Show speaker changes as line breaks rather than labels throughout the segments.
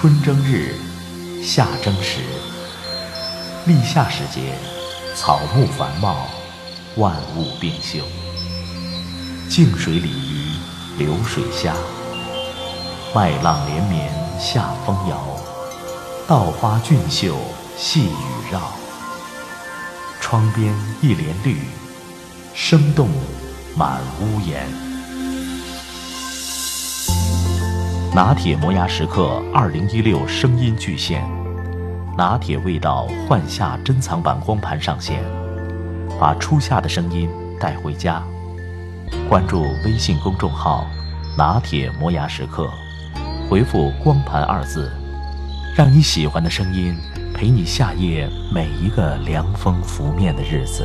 春争日，夏争时。立夏时节，草木繁茂，万物并秀。静水鲤鱼，流水虾。麦浪连绵，夏风摇。稻花俊秀，细雨绕。窗边一帘绿，生动满屋檐。拿铁磨牙时刻二零一六声音巨献。拿铁味道幻夏珍藏版光盘上线，把初夏的声音带回家。关注微信公众号“拿铁磨牙时刻”，回复“光盘”二字，让你喜欢的声音陪你夏夜每一个凉风拂面的日子。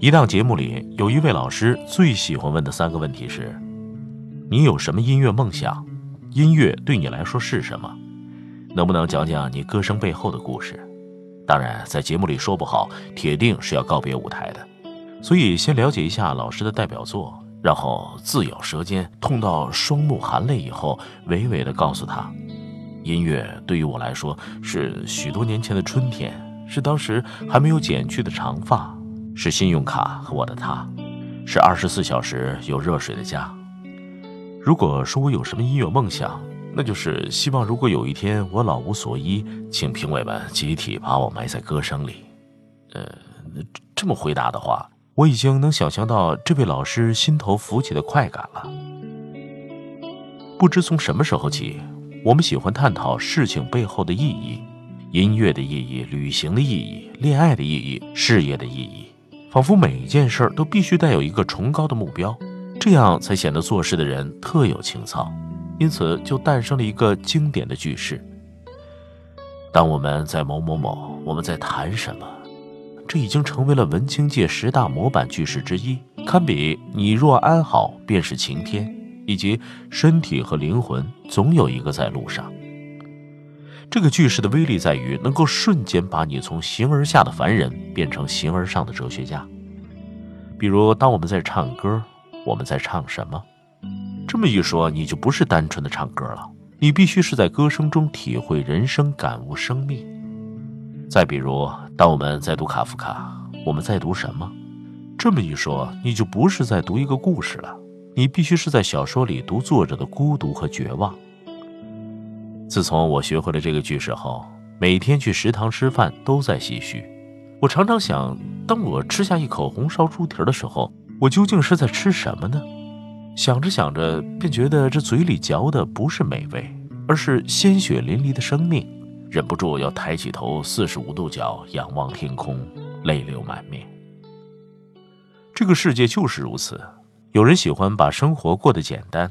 一档节目里，有一位老师最喜欢问的三个问题是：你有什么音乐梦想？音乐对你来说是什么？能不能讲讲你歌声背后的故事？当然，在节目里说不好，铁定是要告别舞台的。所以，先了解一下老师的代表作，然后自咬舌尖，痛到双目含泪以后，娓娓地告诉他：音乐对于我来说，是许多年前的春天，是当时还没有剪去的长发。是信用卡和我的他，是二十四小时有热水的家。如果说我有什么音乐梦想，那就是希望如果有一天我老无所依，请评委们集体把我埋在歌声里。呃，这么回答的话，我已经能想象到这位老师心头浮起的快感了。不知从什么时候起，我们喜欢探讨事情背后的意义：音乐的意义、旅行的意义、恋爱的意义、事业的意义。仿佛每一件事都必须带有一个崇高的目标，这样才显得做事的人特有情操。因此，就诞生了一个经典的句式：“当我们在某某某，我们在谈什么？”这已经成为了文青界十大模板句式之一，堪比“你若安好，便是晴天”以及“身体和灵魂总有一个在路上”。这个句式的威力在于，能够瞬间把你从形而下的凡人变成形而上的哲学家。比如，当我们在唱歌，我们在唱什么？这么一说，你就不是单纯的唱歌了，你必须是在歌声中体会人生、感悟生命。再比如，当我们在读卡夫卡，我们在读什么？这么一说，你就不是在读一个故事了，你必须是在小说里读作者的孤独和绝望。自从我学会了这个句式后，每天去食堂吃饭都在唏嘘。我常常想，当我吃下一口红烧猪蹄的时候，我究竟是在吃什么呢？想着想着，便觉得这嘴里嚼的不是美味，而是鲜血淋漓的生命，忍不住要抬起头，四十五度角仰望天空，泪流满面。这个世界就是如此，有人喜欢把生活过得简单，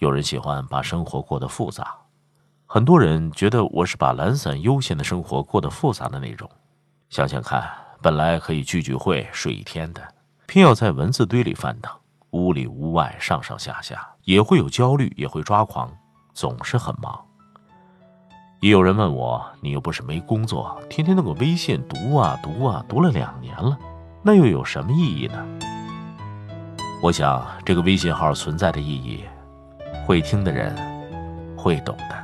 有人喜欢把生活过得复杂。很多人觉得我是把懒散悠闲的生活过得复杂的那种。想想看，本来可以聚聚会睡一天的，偏要在文字堆里翻腾，屋里屋外上上下下，也会有焦虑，也会抓狂，总是很忙。也有人问我，你又不是没工作，天天那个微信读啊读啊，读了两年了，那又有什么意义呢？我想，这个微信号存在的意义，会听的人会懂的。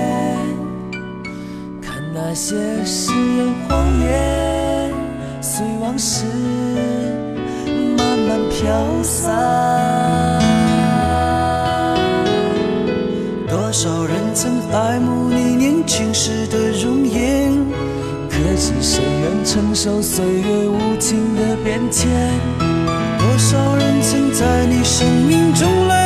那些誓言谎言，随往事慢慢飘散。多少人曾爱慕你年轻时的容颜，可知谁愿承受岁月无情的变迁？多少人曾在你生命中来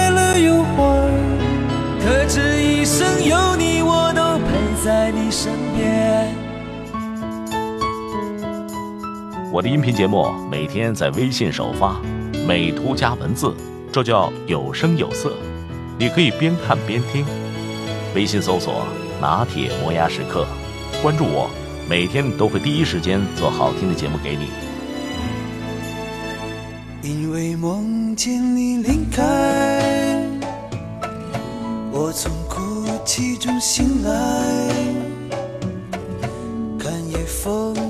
我
的音频节目每天在微信首发，美图加文字，这叫有声有色。你可以边看边听。微信搜索“拿铁磨牙时刻”，关注我，每天都会第一时间做好听的节目给你。
因为梦见你离开，我从哭泣中醒来。看夜风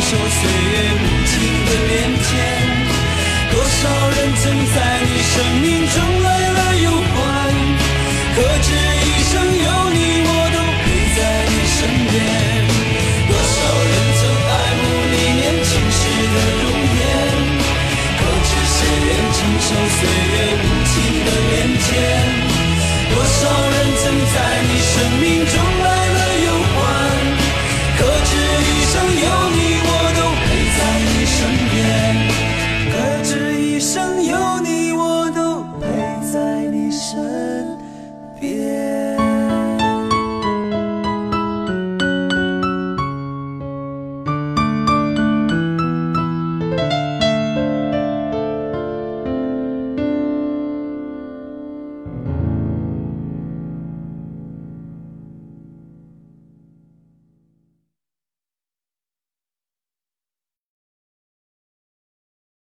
承受岁月无情的变迁多少人曾在你生命中来